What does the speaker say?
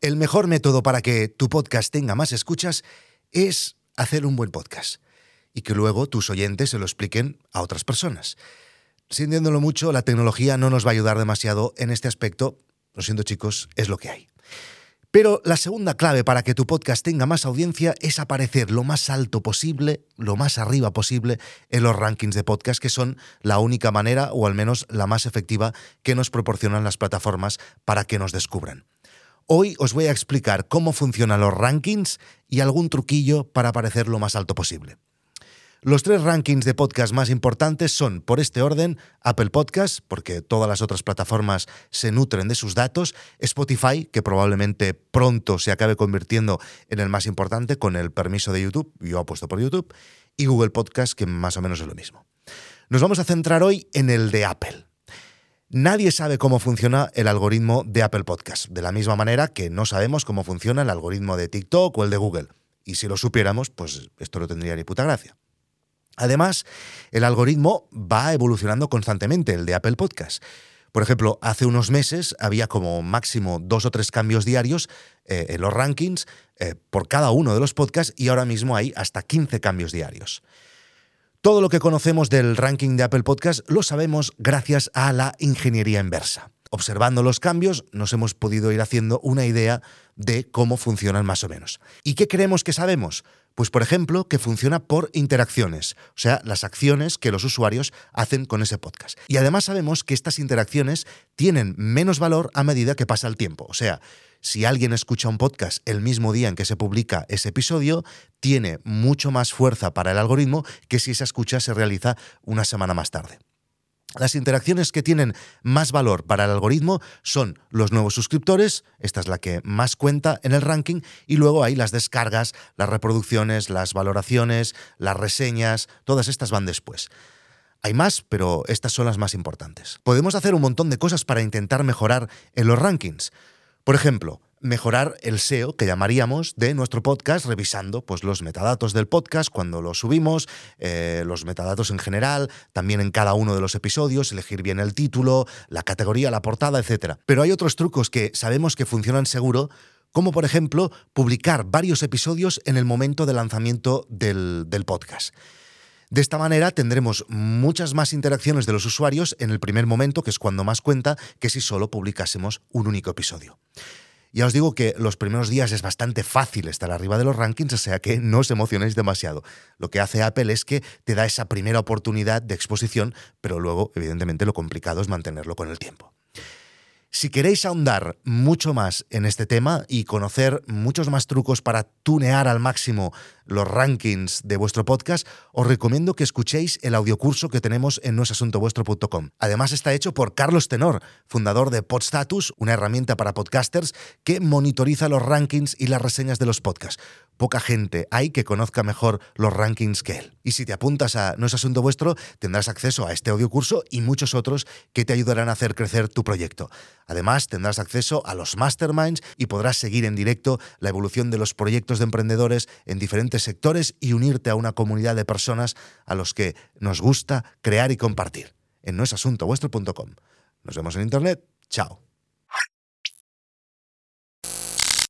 El mejor método para que tu podcast tenga más escuchas es hacer un buen podcast y que luego tus oyentes se lo expliquen a otras personas. Sintiéndolo mucho, la tecnología no nos va a ayudar demasiado en este aspecto. Lo siento chicos, es lo que hay. Pero la segunda clave para que tu podcast tenga más audiencia es aparecer lo más alto posible, lo más arriba posible en los rankings de podcast, que son la única manera, o al menos la más efectiva, que nos proporcionan las plataformas para que nos descubran. Hoy os voy a explicar cómo funcionan los rankings y algún truquillo para aparecer lo más alto posible. Los tres rankings de podcast más importantes son, por este orden, Apple Podcast, porque todas las otras plataformas se nutren de sus datos, Spotify, que probablemente pronto se acabe convirtiendo en el más importante con el permiso de YouTube, yo apuesto por YouTube, y Google Podcast, que más o menos es lo mismo. Nos vamos a centrar hoy en el de Apple. Nadie sabe cómo funciona el algoritmo de Apple Podcast, de la misma manera que no sabemos cómo funciona el algoritmo de TikTok o el de Google. Y si lo supiéramos, pues esto no tendría ni puta gracia. Además, el algoritmo va evolucionando constantemente, el de Apple Podcast. Por ejemplo, hace unos meses había como máximo dos o tres cambios diarios eh, en los rankings eh, por cada uno de los podcasts y ahora mismo hay hasta 15 cambios diarios. Todo lo que conocemos del ranking de Apple Podcast lo sabemos gracias a la ingeniería inversa. Observando los cambios nos hemos podido ir haciendo una idea de cómo funcionan más o menos. ¿Y qué creemos que sabemos? Pues por ejemplo, que funciona por interacciones, o sea, las acciones que los usuarios hacen con ese podcast. Y además sabemos que estas interacciones tienen menos valor a medida que pasa el tiempo. O sea, si alguien escucha un podcast el mismo día en que se publica ese episodio, tiene mucho más fuerza para el algoritmo que si esa escucha se realiza una semana más tarde. Las interacciones que tienen más valor para el algoritmo son los nuevos suscriptores, esta es la que más cuenta en el ranking, y luego hay las descargas, las reproducciones, las valoraciones, las reseñas, todas estas van después. Hay más, pero estas son las más importantes. Podemos hacer un montón de cosas para intentar mejorar en los rankings. Por ejemplo, mejorar el SEO que llamaríamos de nuestro podcast, revisando pues, los metadatos del podcast cuando lo subimos, eh, los metadatos en general, también en cada uno de los episodios, elegir bien el título, la categoría, la portada, etc. Pero hay otros trucos que sabemos que funcionan seguro, como por ejemplo publicar varios episodios en el momento de lanzamiento del, del podcast. De esta manera tendremos muchas más interacciones de los usuarios en el primer momento, que es cuando más cuenta, que si solo publicásemos un único episodio. Ya os digo que los primeros días es bastante fácil estar arriba de los rankings, o sea que no os emocionéis demasiado. Lo que hace Apple es que te da esa primera oportunidad de exposición, pero luego, evidentemente, lo complicado es mantenerlo con el tiempo. Si queréis ahondar mucho más en este tema y conocer muchos más trucos para tunear al máximo los rankings de vuestro podcast, os recomiendo que escuchéis el audiocurso que tenemos en noesasuntovuestro.com. Además está hecho por Carlos Tenor, fundador de Podstatus, una herramienta para podcasters que monitoriza los rankings y las reseñas de los podcasts. Poca gente hay que conozca mejor los rankings que él. Y si te apuntas a No es Asunto Vuestro, tendrás acceso a este audiocurso y muchos otros que te ayudarán a hacer crecer tu proyecto. Además, tendrás acceso a los masterminds y podrás seguir en directo la evolución de los proyectos de emprendedores en sectores y unirte a una comunidad de personas a los que nos gusta crear y compartir. En noesasuntovuestro.com. Nos vemos en Internet. Chao.